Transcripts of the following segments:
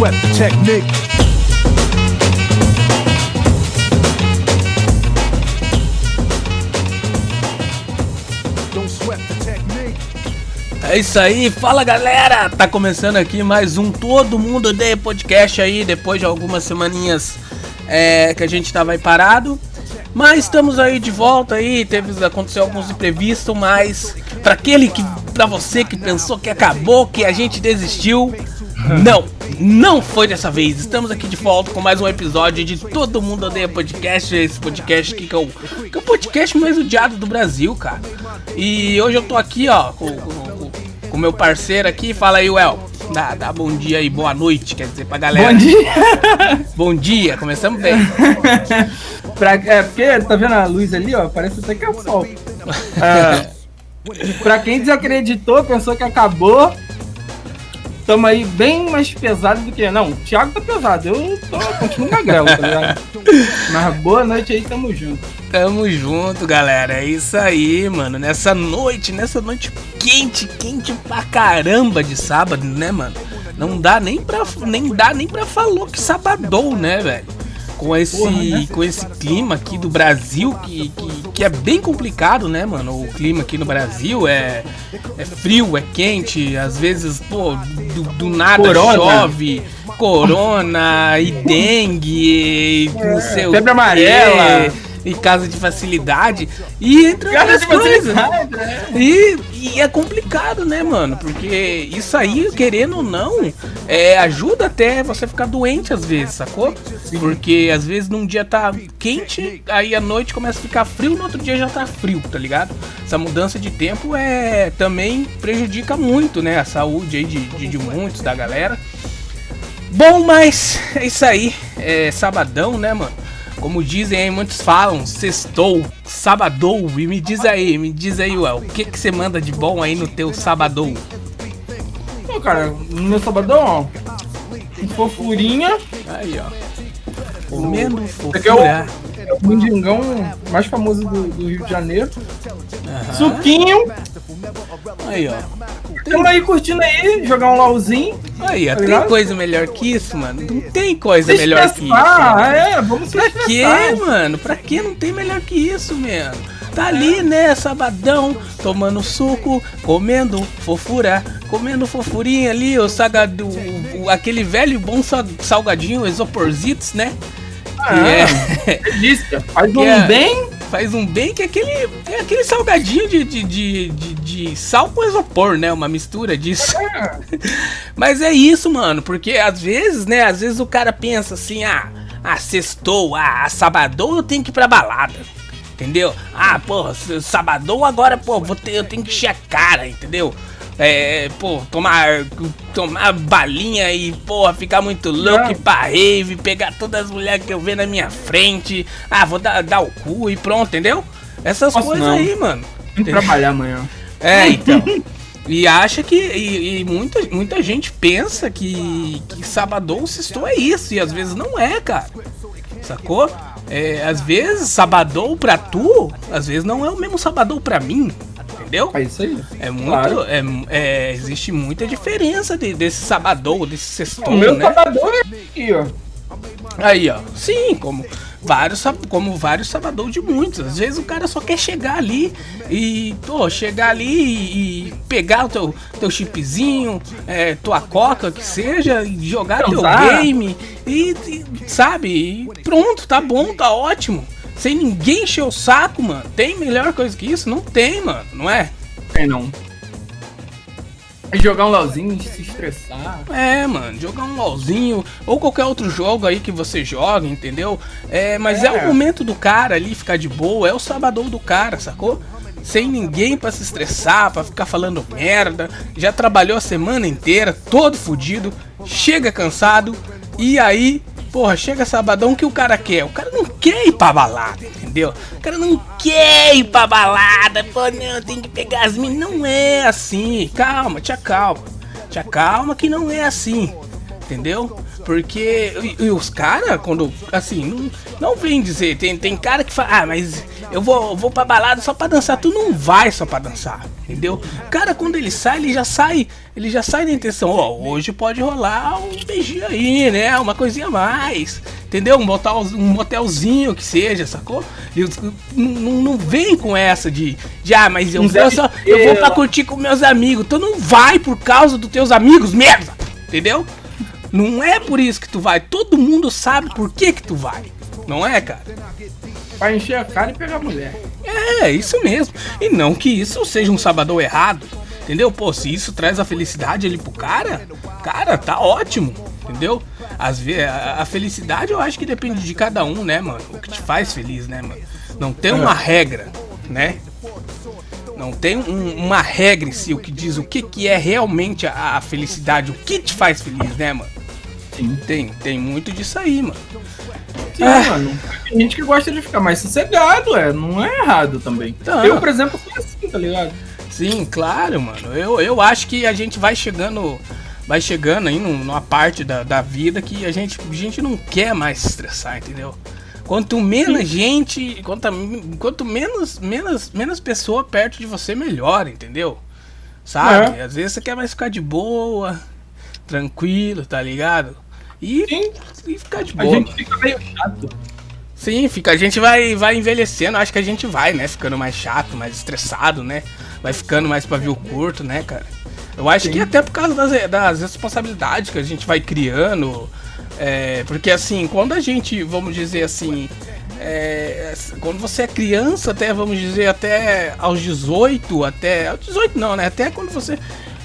sweat the technique. É isso aí, fala galera! Tá começando aqui mais um Todo Mundo Odeia Podcast aí, depois de algumas semaninhas é, que a gente tava aí parado. Mas estamos aí de volta aí, teve, aconteceu alguns imprevistos, mas para aquele que, para você que pensou que acabou, que a gente desistiu, não, não foi dessa vez. Estamos aqui de volta com mais um episódio de Todo Mundo Odeia Podcast, esse podcast que é o, que é o podcast mais odiado do Brasil, cara. E hoje eu tô aqui, ó, com, com, com meu parceiro aqui, fala aí, Well. Dá, dá bom dia e boa noite, quer dizer, pra galera. Bom dia! Bom dia, começamos bem. pra, é, porque tá vendo a luz ali, ó? Parece até que é o sol. É, pra quem desacreditou, pensou que acabou, tamo aí bem mais pesado do que. Não, o Thiago tá pesado, eu tô, continuo magrelo, tá ligado? Mas boa noite aí, tamo junto. Tamo junto, galera. É isso aí, mano. Nessa noite, nessa noite quente, quente pra caramba de sábado, né, mano? Não dá nem pra, nem dá nem pra falar que sabadou, né, velho? Com esse, Porra, né? com esse clima aqui do Brasil, que, que, que é bem complicado, né, mano? O clima aqui no Brasil é, é frio, é quente, às vezes, pô, do, do nada Corona. chove, corona e dengue, e não sei o Febre amarela. E casa de facilidade. E entre outras coisas. né? E, e é complicado, né, mano? Porque isso aí, querendo ou não, é, ajuda até você ficar doente às vezes, sacou? Porque às vezes num dia tá quente, aí à noite começa a ficar frio, no outro dia já tá frio, tá ligado? Essa mudança de tempo é também prejudica muito, né? A saúde aí de, de, de muitos, da galera. Bom, mas é isso aí. É sabadão, né, mano? Como dizem aí, muitos falam, sextou, sabadou. E me diz aí, me diz aí, Ué, o que que você manda de bom aí no teu sabadou? Pô, cara, no meu sabadão, ó, fofurinha, Aí, ó. Comendo é o, fofura. é o mendigão mais famoso do, do Rio de Janeiro. Aham. Suquinho, Aí, ó. Tamo aí curtindo aí, jogar um LOLzinho. Aí. Tá Tem ligado? coisa melhor que isso, mano? Não tem coisa Se melhor que isso. mano. é, vamos Pra quê, mano? Pra quê? Não tem melhor que isso, mano. Tá ali, né, sabadão, tomando suco, comendo fofura, comendo fofurinha ali, o sagado, o- o- aquele velho bom sa- salgadinho, isoporzitos, né? Ah, Que é- delícia. Faz Que um é- bem, faz um bem que é aquele, é aquele salgadinho de, de, de, de, de sal com isopor, né? Uma mistura disso. Mas é isso, mano, porque às vezes, né, às vezes o cara pensa assim, ah, ah, sextou, ah, sabadão eu tenho que ir pra balada. Entendeu? Ah, porra, sabadão agora, pô, vou ter, eu tenho que encher a cara, entendeu? É, pô, tomar, tomar balinha e, porra, ficar muito louco Não. e pra rave, pegar todas as mulheres que eu ver na minha frente. Ah, vou dar, dar o cu e pronto, entendeu? Essas coisas não. aí, mano. tem que trabalhar amanhã. É, então. E acha que. E, e muita, muita gente pensa que, que sabadão sextou é isso. E às vezes não é, cara. Sacou? É, às vezes, sabadão pra tu, às vezes não é o mesmo sabadão pra mim. Entendeu? É isso aí. É muito. Claro. É, é, existe muita diferença de- desse sabadão, desse sextou, O meu né? sabadão é aqui, ó. Aí, ó. Sim, como vários, como vários sabadão de muitos. Às vezes o cara só quer chegar ali e, pô, chegar ali e, pegar o teu, teu chipzinho, é, tua coca, que seja, e jogar teu Transar. game e, e, sabe? E pronto, tá bom, tá ótimo. Sem ninguém encher o saco, mano. Tem melhor coisa que isso? Não tem, mano, não é? Tem não. É jogar um LOLzinho, se estressar. É, mano, jogar um LOLzinho ou qualquer outro jogo aí que você joga, entendeu? É, mas é. É. o momento do cara ali ficar de boa, é o sabadão do cara, sacou? Sem ninguém pra se estressar, pra ficar falando merda. Já trabalhou a semana inteira, todo fudido, chega cansado e aí, porra, chega sabadão que o cara quer. O cara não quer ir pra balada, entendeu? O cara não quer ir pra balada, pô, não, tem que pegar as minas. Não é assim, calma, te acalma. Te acalma que não é assim, entendeu? Porque e, e os caras, quando. Assim, não, não vem dizer. Tem, tem cara que fala, ah, mas eu vou, vou pra balada só pra dançar. Tu não vai só pra dançar, entendeu? O cara, quando ele sai, ele já sai. Ele já sai da intenção, ó, hoje pode rolar um beijinho aí, né? Uma coisinha a mais. Entendeu? Um, motel, um motelzinho que seja, sacou? E não, não vem com essa de, de ah, mas eu, vou só, eu vou pra curtir com meus amigos. Tu não vai por causa dos teus amigos, merda! Entendeu? Não é por isso que tu vai. Todo mundo sabe por que que tu vai. Não é, cara? Pra encher a cara e pegar a mulher. É, isso mesmo. E não que isso seja um sabadão errado. Entendeu? Pô, se isso traz a felicidade ali pro cara, cara, tá ótimo. Entendeu? Às vezes, a, felicidade eu acho que depende de cada um, né, mano? O que te faz feliz, né, mano? Não tem uma regra, né? Não tem um- uma regra em si, o que diz o que, que é realmente a, a felicidade, o que te faz feliz, né, mano? Sim. Tem, tem muito disso aí, mano. Sim, Ah. mano. Tem gente que gosta de ficar mais sossegado, é. Não é errado também. Tá. Eu, por exemplo, sou assim, tá ligado? Sim, claro, mano. Eu, eu acho que a gente vai chegando. Vai chegando aí num- numa parte da, da vida que a gente, a gente não quer mais se estressar, entendeu? Quanto menos gente, quanto, quanto menos, menos, menos pessoa perto de você, melhor, entendeu? Sabe? É. Às vezes você quer mais ficar de boa, tranquilo, tá ligado? E, Sim. e ficar de A boa. gente fica meio chato. Sim, fica, a gente vai, vai envelhecendo, acho que a gente vai, né? Ficando mais chato, mais estressado, né? Vai ficando mais pavio curto, né, cara? Eu acho que até por causa das, das responsabilidades que a gente vai criando. é, porque assim, quando a gente, vamos dizer assim. é, quando você é criança, até, vamos dizer, até aos 18, até. Aos 18 não, né? Até quando você.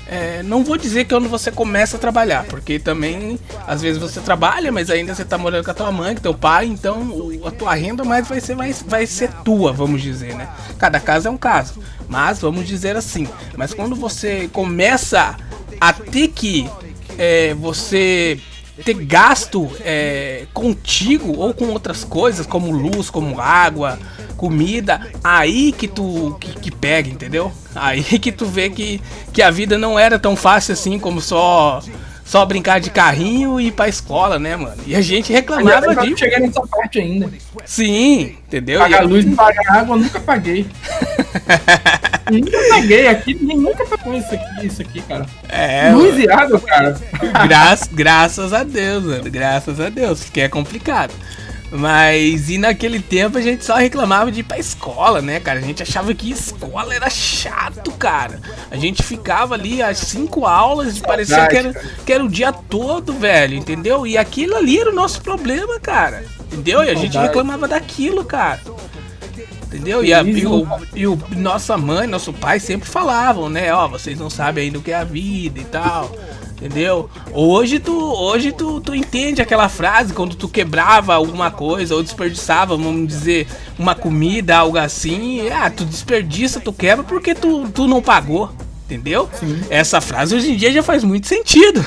É, não vou dizer que é quando você começa a trabalhar, porque também às vezes você trabalha, mas ainda você tá morando com a tua mãe, com teu pai, então a tua renda mais vai ser mais vai ser tua, vamos dizer, né? Cada caso é um caso, mas vamos dizer assim. Mas quando você começa a ter que é, você ter gasto é, contigo ou com outras coisas, como luz, como água, comida, aí que tu que, que pega, entendeu? Aí que tu vê que, que a vida não era tão fácil assim como só só brincar de carrinho e ir pra escola, né, mano? E a gente reclamava Eu disso. cheguei nessa parte ainda. Sim, entendeu? Pagar luz e pagar água nunca paguei. nunca paguei. Aqui ninguém nunca pagou isso aqui, isso aqui, cara. É, luz e água, cara. Gra graças a Deus, mano. Graças a Deus, porque é complicado. Mas e naquele tempo a gente só reclamava de ir pra escola, né, cara? A gente achava que escola era chato, cara. A gente ficava ali às cinco aulas e parecia que era, que era o dia todo, velho, entendeu? E aquilo ali era o nosso problema, cara. Entendeu? E a gente reclamava daquilo, cara. Entendeu? E, a, e, o, e o- nossa mãe, nosso pai sempre falavam, né? Ó, vocês não sabem ainda o que é a vida e tal. Entendeu? Hoje tu, hoje tu, tu entende aquela frase quando tu quebrava alguma coisa ou desperdiçava, vamos dizer, uma comida, algo assim. Ah, tu desperdiça, tu quebra porque tu, tu não pagou. Entendeu? Essa frase hoje em dia já faz muito sentido.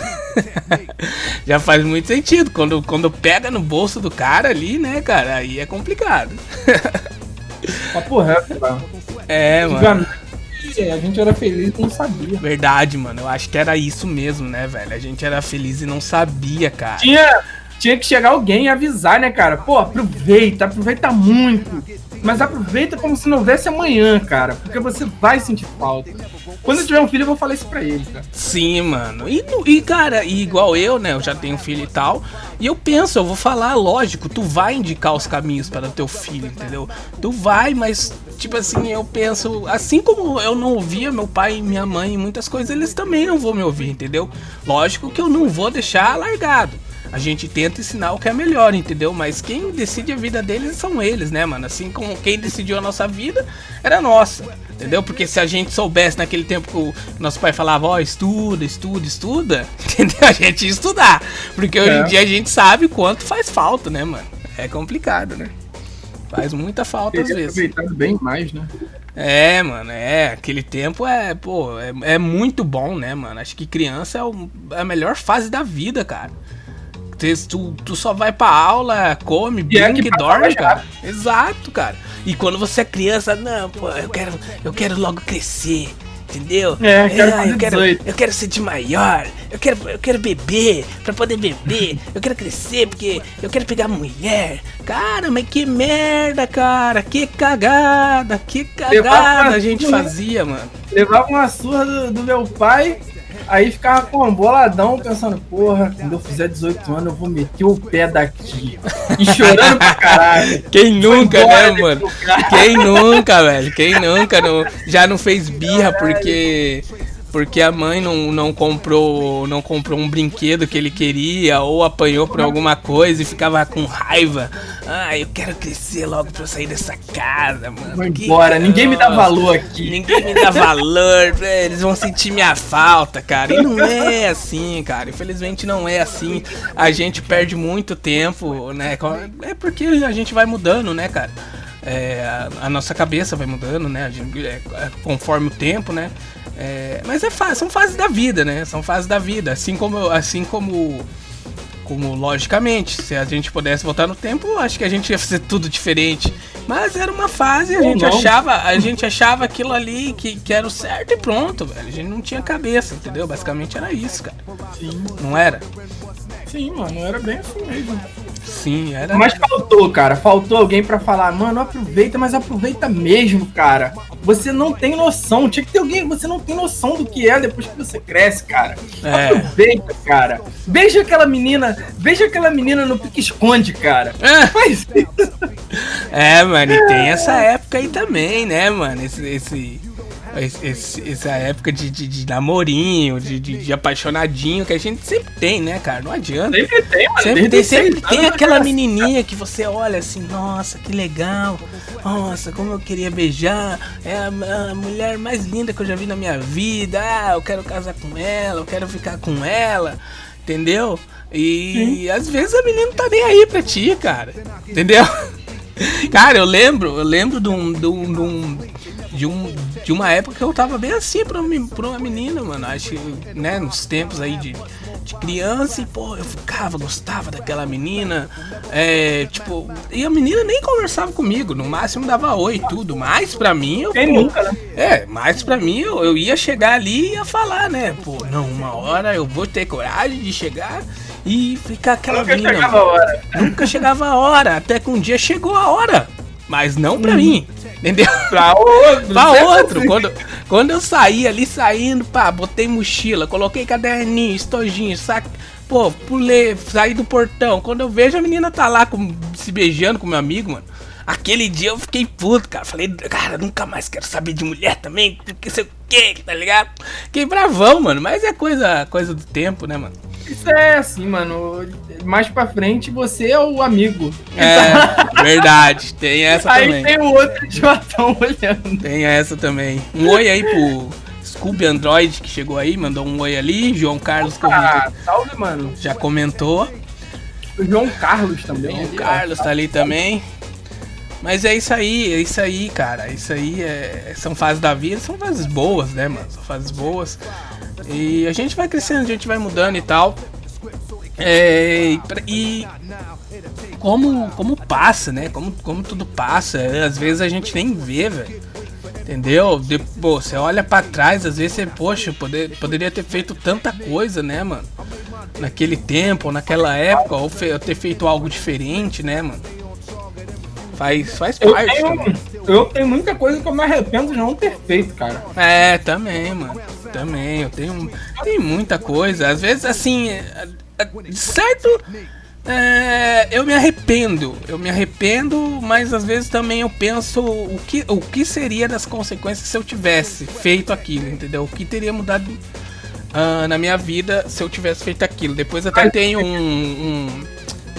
já faz muito sentido. Quando, quando pega no bolso do cara ali, né, cara? Aí é complicado. Papo reto, cara. é, mano. Antigamente, a gente era feliz e não sabia. Verdade, mano. Eu acho que era isso mesmo, né, velho? A gente era feliz e não sabia, cara. Tinha, tinha que chegar alguém e avisar, né, cara? Pô, aproveita, aproveita muito. Mas aproveita como se não houvesse amanhã, cara. Porque você vai sentir falta. Quando eu tiver um filho, eu vou falar isso pra ele, cara. Sim, mano. E, e, cara, e igual eu, né? Eu já tenho filho e tal. E eu penso, eu vou falar, lógico, tu vai indicar os caminhos para o teu filho, entendeu? Tu vai, mas, tipo assim, eu penso, assim como eu não ouvia meu pai e minha mãe em muitas coisas, eles também não vão me ouvir, entendeu? Lógico que eu não vou deixar largado. A gente tenta ensinar o que é melhor, entendeu? Mas quem decide a vida deles são eles, né, mano? Assim como quem decidiu a nossa vida era nossa, entendeu? Porque se a gente soubesse naquele tempo que o nosso pai falava, ó, estuda, estuda, estuda, entendeu? A gente ia estudar. Porque hoje É. em dia a gente sabe o quanto faz falta, né, mano? É complicado, né? Faz muita falta às vezes. aproveitado bem mais, né? É, mano, é. Aquele tempo é, pô, é, é muito bom, né, mano? Acho que criança é, o- é a melhor fase da vida, cara. Tu, tu, só vai pra aula, come, é brinca que e dorme, cara. Exato, cara. E quando você é criança, não, pô, eu quero, eu quero logo crescer. entendeu? É, eu quero fazer eu, quero, 18. eu quero ser de maior, eu quero, eu quero beber, pra poder beber, eu quero crescer porque eu quero pegar mulher. Cara, mas que merda, cara, que cagada, que cagada a gente fazia, mano. Levava uma surra do, do meu pai, aí ficava com boladão, pensando, porra, quando eu fizer 18 anos eu vou meter o pé daqui. E chorando pra caralho. Quem nunca, né, mano? Quem nunca, velho? Quem nunca não, já não fez birra porque porque a mãe não, não comprou não comprou um brinquedo que ele queria ou apanhou por alguma coisa e ficava com raiva. Ah, eu quero crescer logo pra eu sair dessa casa, mano. Vou Que- embora, ninguém me dá valor aqui. Ninguém me dá valor, eles vão sentir minha falta, cara. E não é assim, cara. Infelizmente não é assim. A gente perde muito tempo, né? É porque a gente vai mudando, né, cara? É, a, a nossa cabeça vai mudando, né? Gente- é, é, conforme o tempo, né? É, mas é são fases da vida, né? São fases da vida. Assim como, assim como como logicamente, se a gente pudesse voltar no tempo, acho que a gente ia fazer tudo diferente. Mas era uma fase, a Ou gente não. achava, a gente achava aquilo ali que, que era o certo e pronto, velho. A gente não tinha cabeça, entendeu? Basicamente era isso, cara. Sim, Não era? sim, mano, era bem assim mesmo. Sim, era. Mas faltou, cara. Faltou alguém pra falar, mano, aproveita, mas aproveita mesmo, cara. Você não tem noção. Tinha que ter alguém, você não tem noção do que é depois que você cresce, cara. É. Aproveita, cara. Beija aquela menina, beija aquela menina no pique-esconde, cara. É. Faz isso. É, mano, e tem essa época aí também, né, mano? Esse. esse... esse- essa época de, de, de namorinho, de, de, de apaixonadinho que a gente sempre tem, né, cara? Não adianta. Sempre tem, mano. Sempre tem, sempre tem aquela menininha que você olha assim, nossa, que legal, nossa, como eu queria beijar, é a, a mulher mais linda que eu já vi na minha vida, ah, eu quero casar com ela, eu quero ficar com ela, entendeu? E às vezes a menina não tá nem aí pra ti, cara, entendeu? Cara, eu lembro, eu lembro de um, de um, de um, de, um- de uma época que eu tava bem assim pra, uma- pra uma menina, mano. Acho que, né, nos tempos aí de, de criança, e pô, eu ficava, gostava daquela menina. É, tipo, e a menina nem conversava comigo, no máximo dava oi e tudo. Mas pra mim, eu. Quem pô, nunca, né? É, mas pra mim eu, eu ia chegar ali e ia falar, né? Pô, não, uma hora eu vou ter coragem de chegar e ficar aquela Nunca mina. chegava a hora. Nunca chegava a hora, até que um dia chegou a hora. Mas não pra mim, entendeu? Pra outro. Pra outro. Quando, quando eu saí ali saindo, pá, botei mochila, coloquei caderninho, estojinho, saco. Pô, pulei, saí do portão. Quando eu vejo a menina tá lá com, se beijando com meu amigo, mano. Aquele dia eu fiquei puto, cara. Falei, cara, nunca mais quero saber de mulher também, porque sei o que, tá ligado? Fiquei bravão, mano. Mas é coisa, coisa do tempo, né, mano? Isso é assim, mano. Mais pra frente você é o amigo. É, verdade. Tem essa Aí também. tem o outro idiotão olhando. Tem essa também. Um oi aí pro Scooby Android que chegou aí, mandou um oi ali. João Carlos vi Ah, salve, mano. já comentou. O João Carlos também. João ali, ó. Carlos tá ali também. Mas é isso aí, é isso aí, cara. Isso aí é, são fases da vida, são fases boas, né, mano? São fases boas. E a gente vai crescendo, a gente vai mudando e tal. É, e, como, como passa, né? Como, como tudo passa. Às vezes a gente nem vê, velho. Entendeu? De, pô, você olha pra trás, às vezes você, poxa, poder, poderia ter feito tanta coisa, né, mano? Naquele tempo, naquela época, ou fe- ter feito algo diferente, né, mano? Faz, faz Eu parte. tenho, eu tenho muita coisa que eu me arrependo de não ter feito, cara. É, também, mano. Também, eu tenho, tenho muita coisa. Às vezes, assim, é, é, certo, é, eu me arrependo. Eu me arrependo, mas às vezes também eu penso o que, o que seria das consequências se eu tivesse feito aquilo, entendeu? O que teria mudado ah, na minha vida se eu tivesse feito aquilo. Depois até tenho um, um,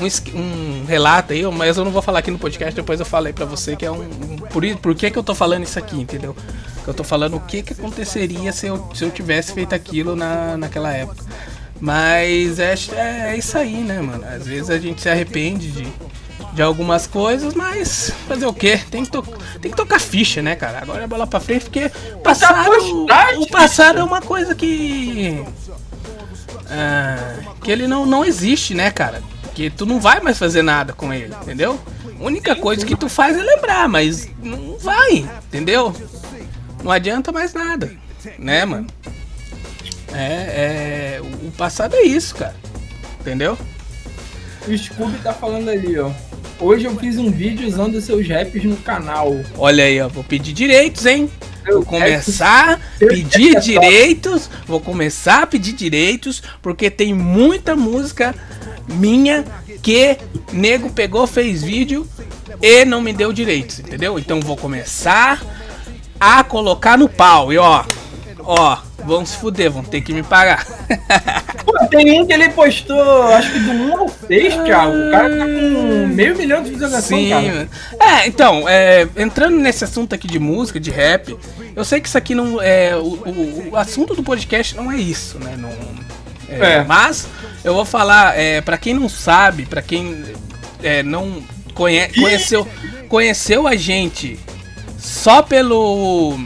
um, um relato aí, mas eu não vou falar aqui no podcast, depois eu falei pra você que é um. um- por, por que, que eu tô falando isso aqui, entendeu? Que eu tô falando o que, que aconteceria se eu, se eu tivesse feito aquilo na, naquela época. Mas é, é isso aí, né, mano? Às vezes a gente se arrepende de, de algumas coisas, mas fazer o quê? Tem que, tem que tocar ficha, né, cara? Agora é bola pra frente, porque o passado, o passado é uma coisa que. ah, que ele não, não existe, né, cara? Porque tu não vai mais fazer nada com ele, entendeu? A única coisa que tu faz é lembrar, mas não vai, entendeu? Não adianta mais nada. né, mano? É, é. O passado é isso, cara. Entendeu? O Scooby tá falando ali, ó. Hoje eu fiz um vídeo usando seus raps no canal. Olha aí, ó. Vou pedir direitos, hein? Vou começar a pedir direitos. Vou começar a pedir direitos. Porque tem muita música minha que nego pegou, fez vídeo e não me deu direitos, entendeu? Então vou começar a colocar no pau. E ó, ó, vão se fuder, vão ter que me pagar. Pô, tem um que ele postou, acho que do 1 ao 6, Thiago. O cara tá com meio milhão de visualizações, Sim, cara. É, então, é, entrando nesse assunto aqui de música, de rap, eu sei que isso aqui não é. O, o- o assunto do podcast não é isso, né? Não, é, É. Mas eu vou falar, é, para quem não sabe, pra quem é, não conhe, conheceu, conheceu a gente só pelo.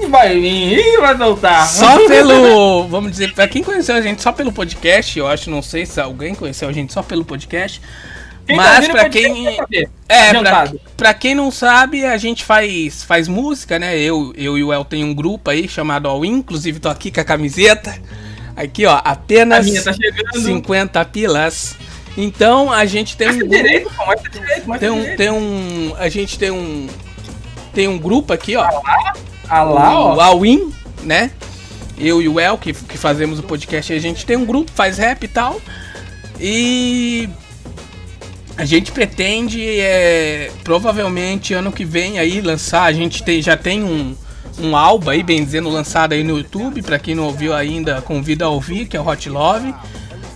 Ih, vai vir, vai soltar. Só pelo. Vamos dizer, pra quem conheceu a gente só pelo podcast, eu acho, não sei se alguém conheceu a gente só pelo podcast. Quem tá mas ouvindo pra quem. É, pra, pra quem não sabe, a gente faz, faz música, né? Eu, eu e o El tem um grupo aí chamado All In, inclusive tô aqui com a camiseta. Aqui, ó, apenas tá chegando. 50 pilas. Então a gente tem um grupo. direito, pô, direito, Tem um, direito. tem um. A gente tem um. Tem um grupo aqui, ó. Ah lá, o ó. All In, né? Eu e o El, que, que fazemos o podcast, a gente tem um grupo, faz rap e tal. E a gente pretende, é, provavelmente, ano que vem aí, lançar. A gente tem, já tem um, um álbum aí, bem dizendo, lançado aí no YouTube. Pra quem não ouviu ainda, convido a ouvir, que é o Hot Love.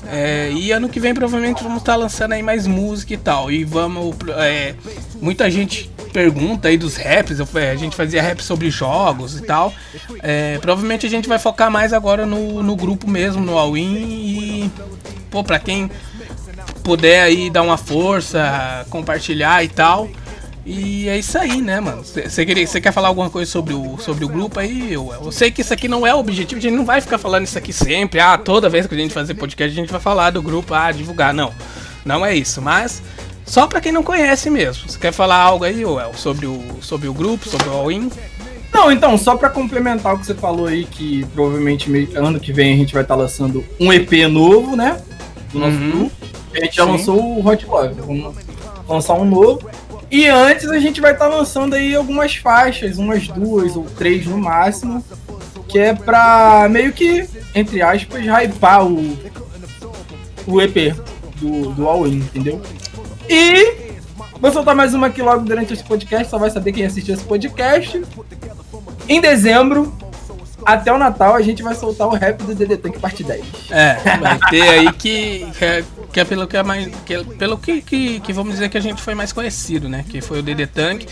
É, e ano que vem provavelmente vamos estar lançando aí mais música e tal. E vamos. é, muita gente pergunta aí dos raps. eu- é, a gente fazia rap sobre jogos e tal. É, provavelmente a gente vai focar mais agora no, no grupo mesmo, no All-In. E. Pô, pra quem puder aí dar uma força, compartilhar e tal. E é isso aí, né, mano? Você quer falar alguma coisa sobre o, sobre o grupo aí? Eu, eu sei que isso aqui não é o objetivo, a gente não vai ficar falando isso aqui sempre. Ah, toda vez que a gente fazer podcast, a gente vai falar do grupo, ah, divulgar. Não, não é isso. Mas só pra quem não conhece mesmo. Você quer falar algo aí, El, sobre o, sobre o grupo, sobre o All-In? Não, então, só pra complementar o que você falou aí, que provavelmente ano que vem a gente vai estar lançando um EP novo, né? Do nosso Uhum. grupo. A gente já Sim. lançou o Hot Love. Vamos lançar um novo. E antes a gente vai estar lançando aí algumas faixas, umas duas ou três no máximo. Que é pra meio que, entre aspas, hypar o, o EP do, do All In, entendeu? E vou soltar mais uma aqui logo durante esse podcast, só vai saber quem assistiu esse podcast. Em dezembro, até o Natal, a gente vai soltar o rap do DD Tank parte 10. É, vai ter aí que, que, é, que é pelo que é mais. Que é pelo que, que, que vamos dizer que a gente foi mais conhecido, né? Que foi o DD Tank.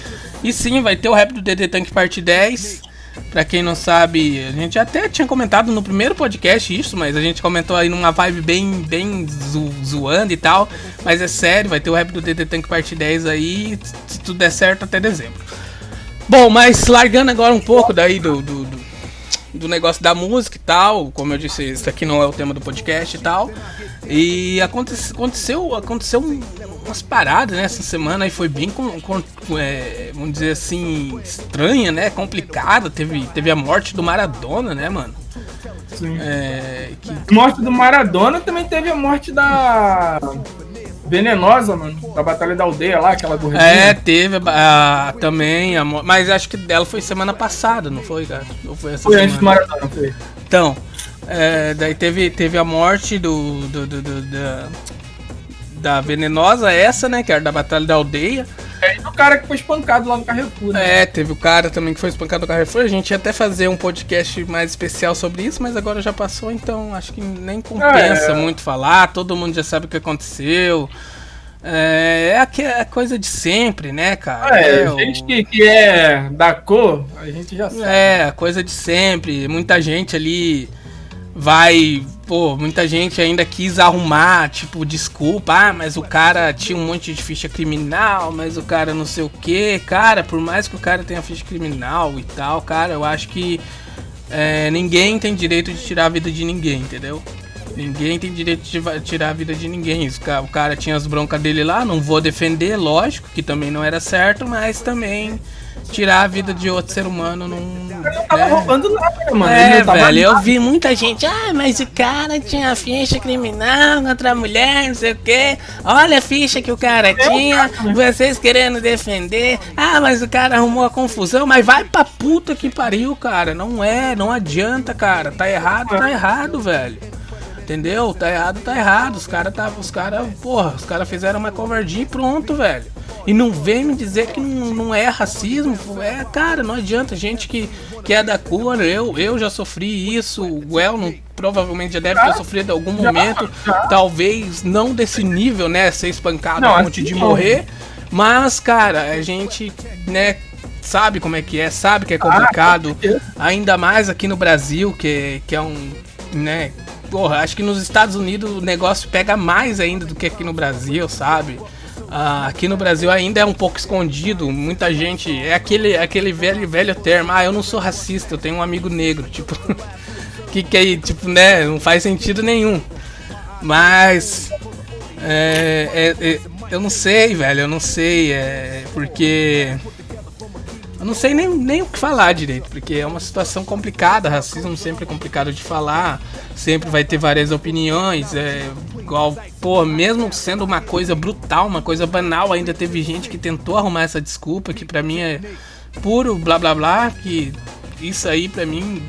E sim, vai ter o rap do DD Tank parte 10. Pra quem não sabe, a gente até tinha comentado no primeiro podcast isso, mas a gente comentou aí numa vibe bem, bem zo- zoando e tal. Mas é sério, vai ter o rap do DD Tank parte 10 aí, se tudo der certo até dezembro. Bom, mas largando agora um pouco daí do, do, do, do negócio da música e tal, como eu disse, isso aqui não é o tema do podcast e tal. E aconteceu, aconteceu, aconteceu um- umas paradas né, essa semana e foi bem, com, com- é, vamos dizer assim, estranha, né? Complicada. Teve, teve a morte do Maradona, né, mano? É, que, Morte do Maradona também teve a morte da Venenosa, mano. Da Batalha da Aldeia lá, aquela gordinha. é, teve a- também a Mas acho que dela foi semana passada, não foi, cara? Ou foi essa Foi antes do semana? Maradona, foi. Então, é, daí teve, teve a morte do, do- do- do- da, da venenosa, essa, né? Que era da Batalha da Aldeia. É, e o cara que foi espancado lá no Carrefour, né? É, teve o cara também que foi espancado no Carrefour. A gente ia até fazer um podcast mais especial sobre isso, mas agora já passou, então acho que nem compensa É. muito falar. Todo mundo já sabe o que aconteceu. É, é aque- é a coisa de sempre, né, cara? É, o- gente que, que é da cor, a gente já sabe. É, a coisa de sempre. Muita gente ali vai. Pô, muita gente ainda quis arrumar, tipo, desculpa, ah, mas o cara tinha um monte de ficha criminal, mas o cara não sei o que. Cara, por mais que o cara tenha ficha criminal e tal, cara, eu acho que é, ninguém tem direito de tirar a vida de ninguém, entendeu? Ninguém tem direito de tirar a vida de ninguém. O cara tinha as broncas dele lá, não vou defender, lógico, que também não era certo, mas também tirar a vida de outro ser humano não. Não tava né? roubando nada, mano. É, tava velho, eu vi muita gente, ah, mas o cara tinha ficha criminal contra a mulher, não sei o quê. Olha a ficha que o cara tinha, vocês querendo defender. Ah, mas o cara arrumou a confusão, mas vai pra puta que pariu, cara. Não é, não adianta, cara. Tá errado, tá errado, velho. Entendeu? Tá errado, tá errado. Os caras tá, os caras, porra, os caras fizeram uma covardia e pronto, velho. E não vem me dizer que não, não é racismo. É, cara, não adianta. Gente que, que é da cor, eu, eu já sofri isso. O El não, provavelmente já deve ter sofrido em algum momento. Talvez não desse nível, né? Ser espancado Não, a ponto assim de não. morrer. Mas, cara, a gente, né, sabe como é que é, sabe que é complicado. certeza. Ainda mais aqui no Brasil, que, que é um, né, porra, acho que nos Estados Unidos o negócio pega mais ainda do que aqui no Brasil, sabe? Ah, aqui no Brasil ainda é um pouco escondido, muita gente, é aquele, aquele velho, velho termo, ah, eu não sou racista, eu tenho um amigo negro, tipo, que que é, tipo, né, não faz sentido nenhum. Mas, é, é- é- eu não sei, velho, eu não sei, é, porque... Eu não sei nem, nem o que falar direito, porque é uma situação complicada, racismo sempre é complicado de falar, sempre vai ter várias opiniões, é igual, pô, mesmo sendo uma coisa brutal, uma coisa banal, ainda teve gente que tentou arrumar essa desculpa, que pra mim é puro blá blá blá, que isso aí pra mim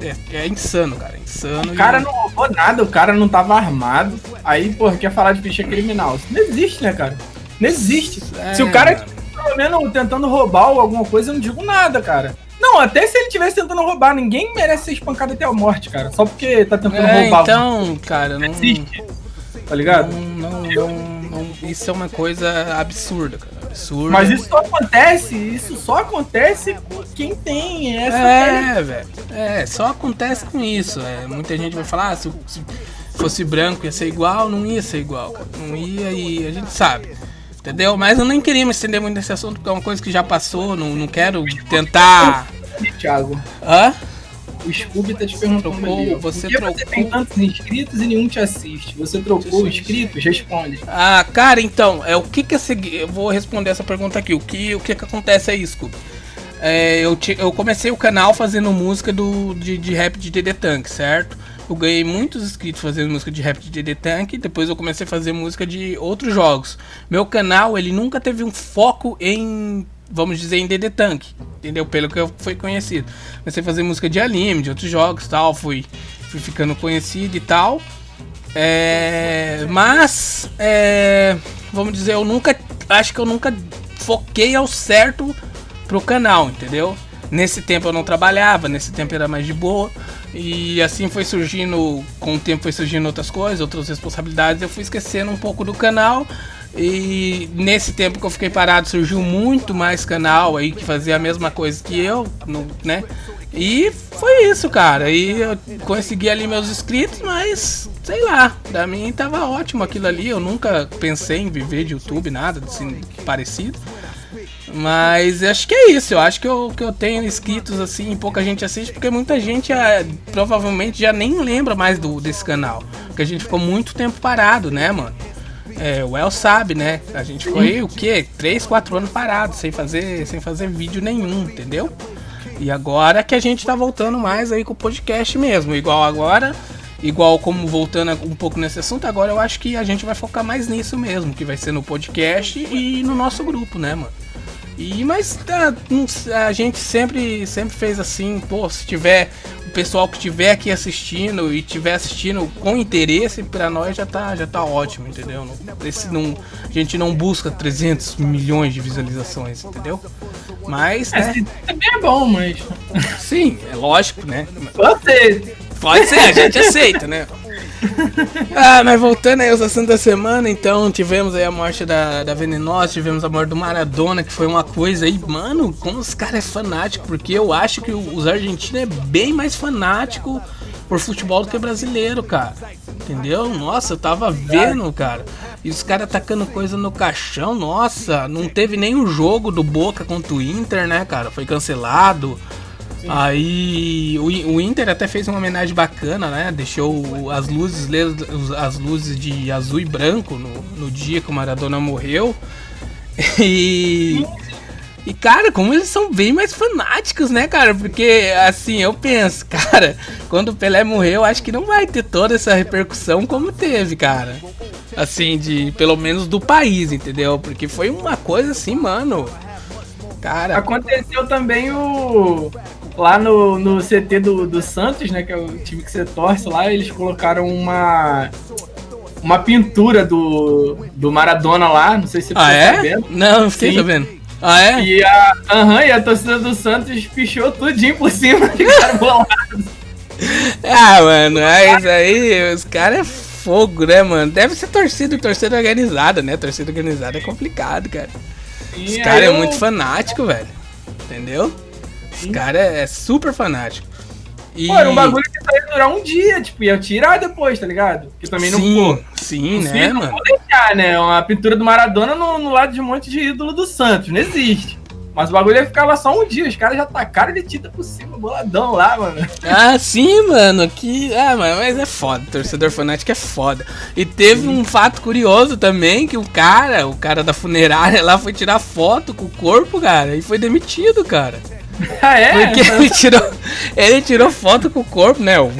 é, é insano, cara, é insano. O cara e- não roubou nada, o cara não tava armado. Aí, porra, quer falar de ficha criminal. Isso não existe, né, cara? Não existe. É, Se o cara mano. Pelo menos tentando roubar ou alguma coisa, eu não digo nada, cara. Não, até se ele tivesse tentando roubar, ninguém merece ser espancado até a morte, cara. Só porque tá tentando É, roubar. então, cara, não, Não existe. Tá ligado? não, não, não, não- isso é uma coisa absurda, cara, absurda. Mas isso só acontece, isso só acontece com quem tem essa. É, velho. É, só acontece com isso. É, muita gente vai falar, ah, se, se fosse branco ia ser igual, não ia ser igual, cara. Não ia e a gente sabe. Entendeu? Mas eu nem queria me estender muito nesse assunto, porque é uma coisa que já passou, não, não quero tentar. Thiago. Hã? O Scooby tá te perguntando Trocou, ali, você trocou. você tem tantos inscritos e nenhum te assiste? Você trocou os inscritos? Responde. Ah, cara, então, é o que que é seguir? Eu vou responder essa pergunta aqui. O que, o que que acontece isso, Scooby? É, eu, ti- eu comecei o canal fazendo música do, de, de rap de DD Tank, certo? Eu ganhei muitos inscritos fazendo música de rap de DD Tank, depois eu comecei a fazer música de outros jogos. Meu canal, ele nunca teve um foco em, vamos dizer, em DD Tank, entendeu? Pelo que eu fui conhecido. Comecei a fazer música de anime, de outros jogos tal, fui, fui ficando conhecido e tal. É, mas, é, vamos dizer, eu nunca, acho que eu nunca foquei ao certo pro canal, entendeu? Nesse tempo eu não trabalhava, nesse tempo era mais de boa. E assim foi surgindo, com o tempo foi surgindo outras coisas, outras responsabilidades, eu fui esquecendo um pouco do canal. E nesse tempo que eu fiquei parado, surgiu muito mais canal aí que fazia a mesma coisa que eu, no- né? E foi isso, cara. E eu consegui ali meus inscritos, mas sei lá, pra mim tava ótimo aquilo ali. Eu nunca pensei em viver de YouTube, nada assim parecido. Mas acho que é isso. Eu acho que eu, que eu tenho inscritos assim, pouca gente assiste, porque muita gente ah, provavelmente já nem lembra mais do, desse canal. Porque a gente ficou muito tempo parado, né, mano? É, o El sabe, né? A gente aí o quê? 3, 4 anos parado, sem fazer, sem fazer vídeo nenhum, entendeu? E agora que a gente tá voltando mais aí com o podcast mesmo. Igual agora, igual como voltando um pouco nesse assunto, agora eu acho que a gente vai focar mais nisso mesmo, que vai ser no podcast e no nosso grupo, né, mano? E mas tá, não s- a gente sempre sempre fez assim, pô, se tiver o pessoal que tiver aqui assistindo e tiver assistindo com interesse, pra nós já tá já tá ótimo, entendeu? Não, esse não, a gente não busca 300 milhões de visualizações, entendeu? Mas, É, né, também é bom, mas. sim, é lógico, né? Você. Pode ser, a gente aceita, né? Ah, mas voltando aí aos assuntos da semana, então tivemos aí a morte da, da Venenosa, tivemos a morte do Maradona, que foi uma coisa aí, mano, como os caras é porque eu acho que os argentinos é bem mais fanático por futebol do que brasileiro, cara. Entendeu? Nossa, eu tava vendo, cara. E os caras atacando coisa no caixão, nossa, não teve nem o jogo do Boca contra o Inter, né, cara? Foi cancelado. Aí o, Inter até fez uma homenagem bacana, né? Deixou as luzes, as luzes de azul e branco no, no dia que o Maradona morreu. E. E, cara, como eles são bem mais fanáticos, né, cara? Porque, assim, eu penso, cara, quando o Pelé morreu, acho que não vai ter toda essa repercussão como teve, cara. Assim, de pelo menos do país, entendeu? Porque foi uma coisa assim, mano. Cara, Aconteceu também o. Lá no, no CT do, do Santos, né? Que é o time que você torce lá, eles colocaram uma. Uma pintura do, do Maradona lá, não sei se você ah, tá é? sabendo. Não, não fiquei Sim. sabendo. Ah, é? E a, e a torcida do Santos pichou tudinho por cima, ficaram bolados. Ah, mano, é isso aí, os caras é fogo, né, mano? Deve ser torcida, torcida organizada, né? Torcida organizada é complicado, cara. Os caras é eu- muito fanático, velho. Entendeu? Os caras é super fanático. E... Pô, era um bagulho que só ia durar um dia, tipo, ia tirar depois, tá ligado? Que também não sim, pô. sim, Sim, né, não mano? deixar, né? Uma pintura do Maradona no, no lado de um monte de ídolo do Santos. Não existe. Mas o bagulho ia ficar lá só um dia. Os caras já tacaram de tinta por cima, boladão lá, mano. Ah, sim, mano, que. Ah, mano, mas é foda, torcedor fanático é foda. E teve um fato curioso também, que o cara, o cara da funerária lá foi tirar foto com o corpo, cara, e foi demitido, cara. Ah, é? Porque ele tirou, ele tirou foto com o corpo, né? O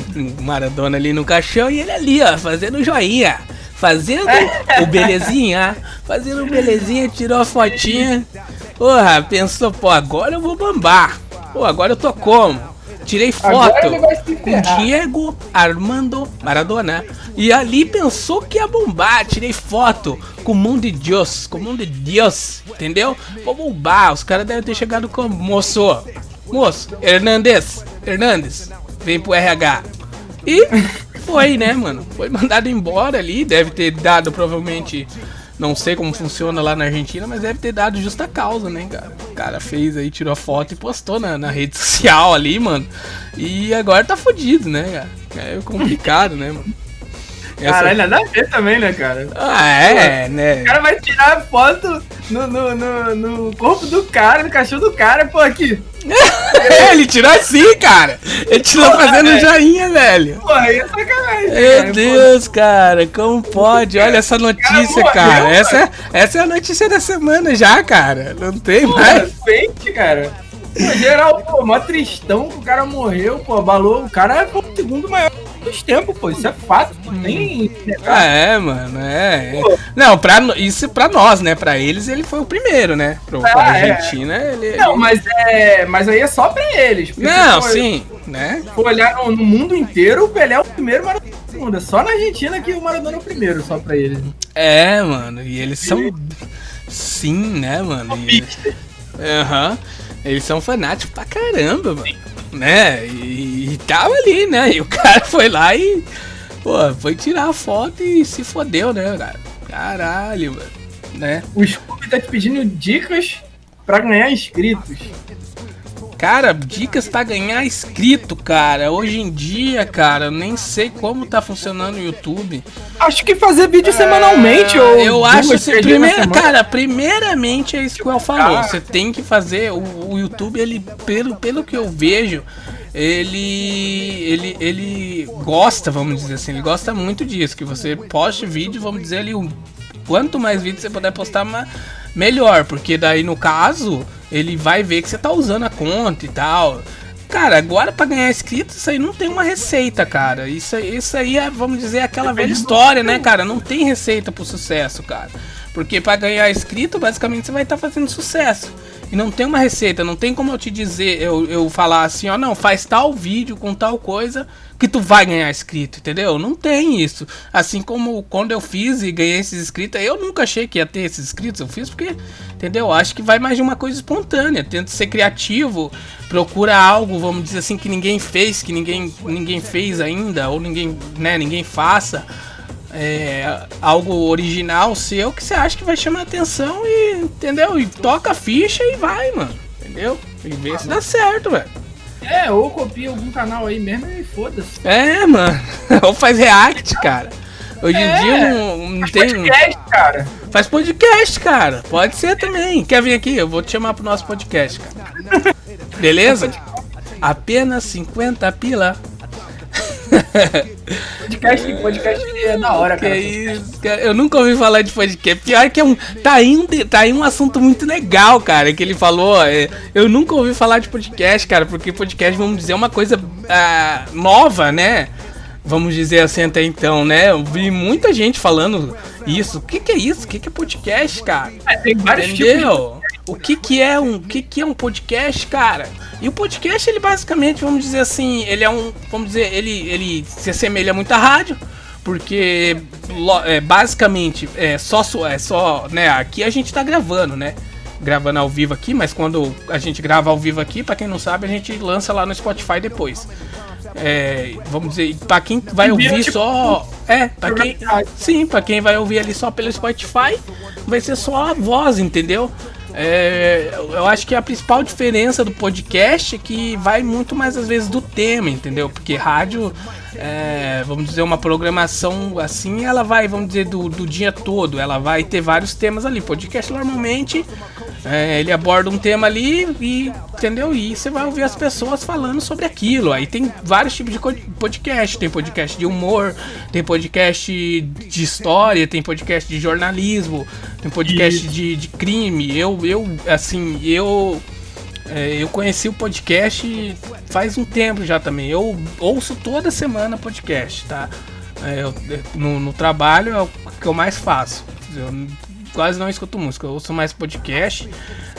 Maradona ali no caixão e ele ali, ó, fazendo joinha. Fazendo o belezinha, fazendo o belezinha, tirou a fotinha. Porra, pensou, pô, agora eu vou bambar. Pô, agora eu tô como? Tirei foto com. Diego Armando Maradona. E ali pensou que ia bombar. Tirei foto com o mundo de Deus. Com o mundo de Deus. Entendeu? Vou bombar. Os caras devem ter chegado com. Moço. Moço. Hernandes. Hernandes. Vem pro RH. E foi, né, mano? Foi mandado embora ali. Deve ter dado provavelmente. Não sei como funciona lá na Argentina, mas deve ter dado justa causa, né, cara? O cara fez aí, tirou a foto e postou na, na rede social ali, mano. E agora tá fudido, né, cara? É complicado, né, mano? Essa- Caralho, nada a ver também, né, cara? Ah, é, né? O cara vai tirar foto no, no, no, no corpo do cara, no cachorro do cara, pô, aqui. ele tirou assim, cara. Ele tirou fazendo velho. joinha, velho. Porra, aí é sacanagem. Meu cara, Deus, cara, como pode? Olha essa notícia, morreu, cara. Essa, é- essa é a notícia da semana já, cara. Não tem Pô, mais. Fake, cara. Pô, geral, pô, mó tristão que o cara morreu, pô, abalou. O cara é o segundo maior dos tempos, pô. Isso é fato. Ah, é, mano, é. é. Não, pra, isso pra nós, né? Pra eles ele foi o primeiro, né? Pro, pra Ah, é. Argentina ele. Não, ele- mas é. Mas aí é só pra eles. Não, for- sim, né? Se for olhar no, no mundo inteiro, o Pelé é o primeiro, o Maradona é o segundo. É só na Argentina que o Maradona é o primeiro, só pra eles. É, mano, e eles são. Sim, né, mano? E- Aham. Eles são fanáticos pra caramba, mano. Né? E, e tava ali, né? E o cara foi lá e. Pô, foi tirar a foto e se fodeu, né, cara? Caralho, mano. Né? O Scooby tá te pedindo dicas pra ganhar inscritos. Cara, dicas pra ganhar inscrito, cara. Hoje em dia, cara, eu nem sei como tá funcionando o YouTube. Acho que fazer vídeo semanalmente ou. Eu acho assim, na primeira, semana. cara, primeiramente é isso que o El falou. Você tem que fazer o, o YouTube, ele pelo, pelo que eu vejo, ele ele ele gosta, vamos dizer assim, ele gosta muito disso, que você poste vídeo, vamos dizer ali, um, quanto mais vídeo você puder postar, ma- melhor, porque daí no caso, ele vai ver que você tá usando a conta e tal. Cara, agora pra ganhar inscritos, isso aí não tem uma receita, cara. Isso, isso aí é, vamos dizer, aquela velha história, né, cara? Não tem receita pro sucesso, cara. Porque pra ganhar inscrito, basicamente você vai estar fazendo sucesso. E não tem uma receita, não tem como eu te dizer, eu, eu falar assim, ó, não, faz tal vídeo com tal coisa que tu vai ganhar inscrito, entendeu? Não tem isso. Assim como quando eu fiz e ganhei esses inscritos, eu nunca achei que ia ter esses inscritos, eu fiz porque, entendeu? Acho que vai mais de uma coisa espontânea, tenta ser criativo, procura algo, vamos dizer assim, que ninguém fez, que ninguém, ninguém fez ainda, ou ninguém, né, ninguém faça é, algo original seu que você acha que vai chamar atenção e, entendeu? E toca a ficha e vai, mano. Entendeu? E vê se dá certo, velho. É, ou copia algum canal aí mesmo e foda-se. É, mano. Ou faz react, cara. Hoje em É. dia não, não tem. Podcast, cara. Faz podcast, cara. Pode ser também. Quer vir aqui? Eu vou te chamar pro nosso podcast, cara. Beleza? Apenas 50 pila. Podcast, podcast é da hora, Que cara. isso, cara. Eu nunca ouvi falar de podcast. Pior que é um. Tá aí um, tá aí um assunto muito legal, cara, que ele falou. é, eu nunca ouvi falar de podcast, cara, porque podcast, vamos dizer, é uma coisa ah, nova, né? Vamos dizer assim até então, né? Eu vi muita gente falando isso. O que, que é isso? O que, que é podcast, cara? É, tem vários tipos de Entendeu? O que que é um, o que que é um podcast, cara? E o podcast ele basicamente, vamos dizer assim, ele é um, vamos dizer, ele ele se assemelha muito à rádio, porque é, basicamente é só é só, né, aqui a gente tá gravando, né? Gravando ao vivo aqui, mas quando a gente grava ao vivo aqui, pra quem não sabe, a gente lança lá no Spotify depois. É, vamos dizer, pra quem vai ouvir tipo, só, é, pra quem. Sim, pra quem vai ouvir ali só pelo Spotify, vai ser só a voz, entendeu? É, eu acho que a principal diferença do podcast é que vai muito mais às vezes do tema, entendeu? Porque rádio, é, vamos dizer, uma programação assim, ela vai, vamos dizer, do, do dia todo, ela vai ter vários temas ali. Podcast normalmente é, ele aborda um tema ali e, entendeu? E você vai ouvir as pessoas falando sobre aquilo. Aí tem vários tipos de podcast. Tem podcast de humor, tem podcast de história, tem podcast de jornalismo, tem podcast de, de crime. Eu, eu, assim, eu. é, eu conheci o podcast faz um tempo já também. Eu ouço toda semana podcast, tá? É, eu- no, no trabalho é o que eu mais faço. Eu quase não escuto música, eu ouço mais podcast.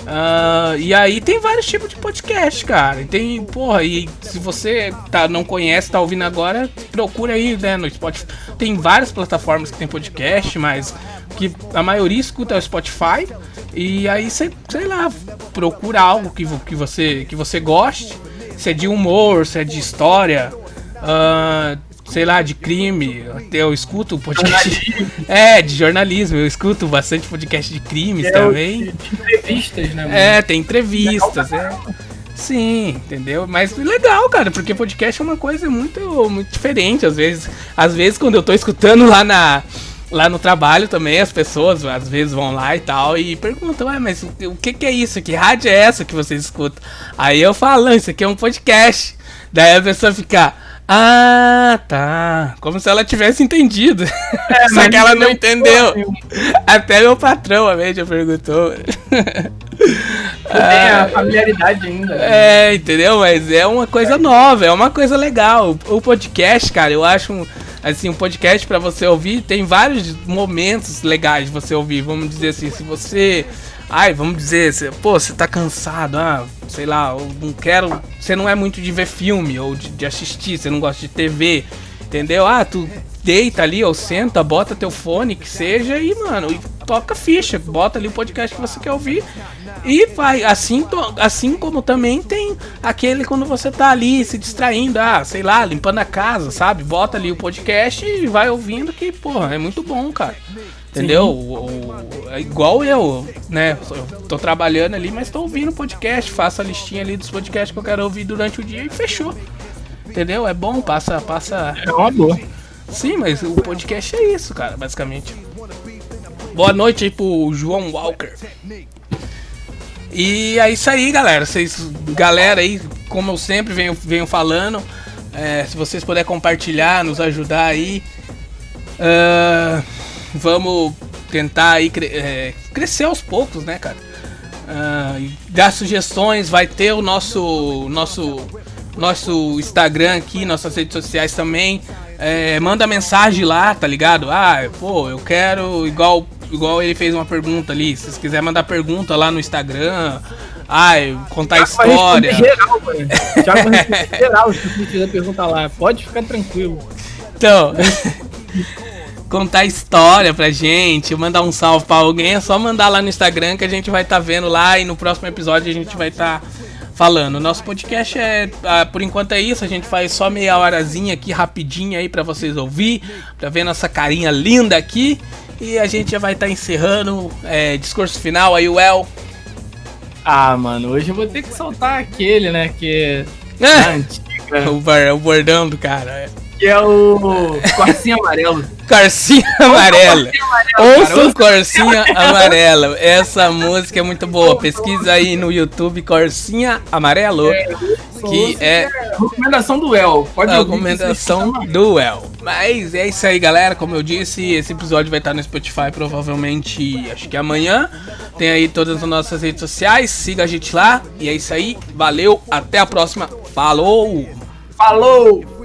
Ah, e aí tem vários tipos de podcast, cara. E tem, porra, e se você tá, não conhece, tá ouvindo agora, procura aí, né, no Spotify. Tem várias plataformas que tem podcast, mas que a maioria escuta é o Spotify. E aí você, sei lá, procura algo que, que, você, que você goste. Se é de humor, se é de história. ah, sei lá, de crime. Até eu escuto podcast. É, de jornalismo. Eu escuto bastante podcast de crimes É, também. De, de entrevistas, né? mano? É, tem entrevistas, é. Sim, entendeu? Mas legal, cara, porque podcast é uma coisa muito, muito diferente. Às vezes, às vezes quando eu tô escutando lá na lá no trabalho também, as pessoas às vezes vão lá e tal e perguntam, ué, mas o, que que é isso? Que rádio é essa que vocês escutam? Aí eu falo, "Não, isso aqui é um podcast. Daí a pessoa fica, ah, tá. Como se ela tivesse entendido. Só mas que ela não entendeu. porra Até meu patrão, a média, perguntou. Tem a familiaridade ainda. né? É, entendeu? Mas é uma coisa nova, é uma coisa legal. O podcast, cara, eu acho um, assim, um podcast pra você ouvir, tem vários momentos legais de você ouvir. Vamos dizer assim, se você Ai, vamos dizer, você, pô, você tá cansado, ah, sei lá, eu não quero. Você não é muito de ver filme ou de, de assistir, você não gosta de TV, entendeu? Ah, tu deita ali ou senta, bota teu fone, que seja, e, mano, e toca ficha, bota ali o podcast que você quer ouvir e vai. Assim, to- assim como também tem aquele quando você tá ali se distraindo, ah, sei lá, limpando a casa, sabe? Bota ali o podcast e vai ouvindo que, porra, é muito bom, cara. Entendeu? O- o- é igual eu, né? Eu tô trabalhando ali, mas tô ouvindo podcast, faço a listinha ali dos podcasts que eu quero ouvir durante o dia e fechou. Entendeu? É bom, passa, passa. É uma boa. Sim, mas o podcast é isso, cara, basicamente. Boa noite aí pro João Walker. E é isso aí, galera. Vocês, galera aí, como eu sempre venho, venho falando, é, se vocês puderem compartilhar, nos ajudar aí, ah, vamos tentar aí cre- é, crescer aos poucos, né, cara? E dar sugestões, vai ter o nosso nosso nosso Instagram aqui, nossas redes sociais também. É, manda mensagem lá, tá ligado? Ah, pô, eu quero igual igual ele fez uma pergunta ali. Se vocês quiserem mandar pergunta lá no Instagram, ai, contar Thiago história. Geral, mano. Thiago geral se você quiser perguntar lá. Pode ficar tranquilo. Então, contar história pra gente, mandar um salve pra alguém, é só mandar lá no Instagram que a gente vai estar vendo lá e no próximo episódio a gente vai estar falando. Nosso podcast é, ah, por enquanto é isso, a gente faz só meia horazinha aqui rapidinho aí pra vocês ouvir, pra ver nossa carinha linda aqui. E a gente já vai estar encerrando, é, discurso final aí, o El. Ah, mano, hoje eu vou ter que soltar aquele, né? Que é Ah, antiga. o, bar- o bordão do cara. é. Que é o Corsinho Amarelo. Corsinha Amarela. Ouçam Corsinha Amarela. Essa música é muito boa. Pesquisa aí no YouTube Corsinha Amarelo. Que é Recomendação do El. Pode ouvir recomendação do El. Mas é isso aí, galera. Como eu disse, esse episódio vai estar no Spotify provavelmente, acho que amanhã. Tem aí todas as nossas redes sociais. Siga a gente lá. E é isso aí. Valeu. Até a próxima. Falou! Falou!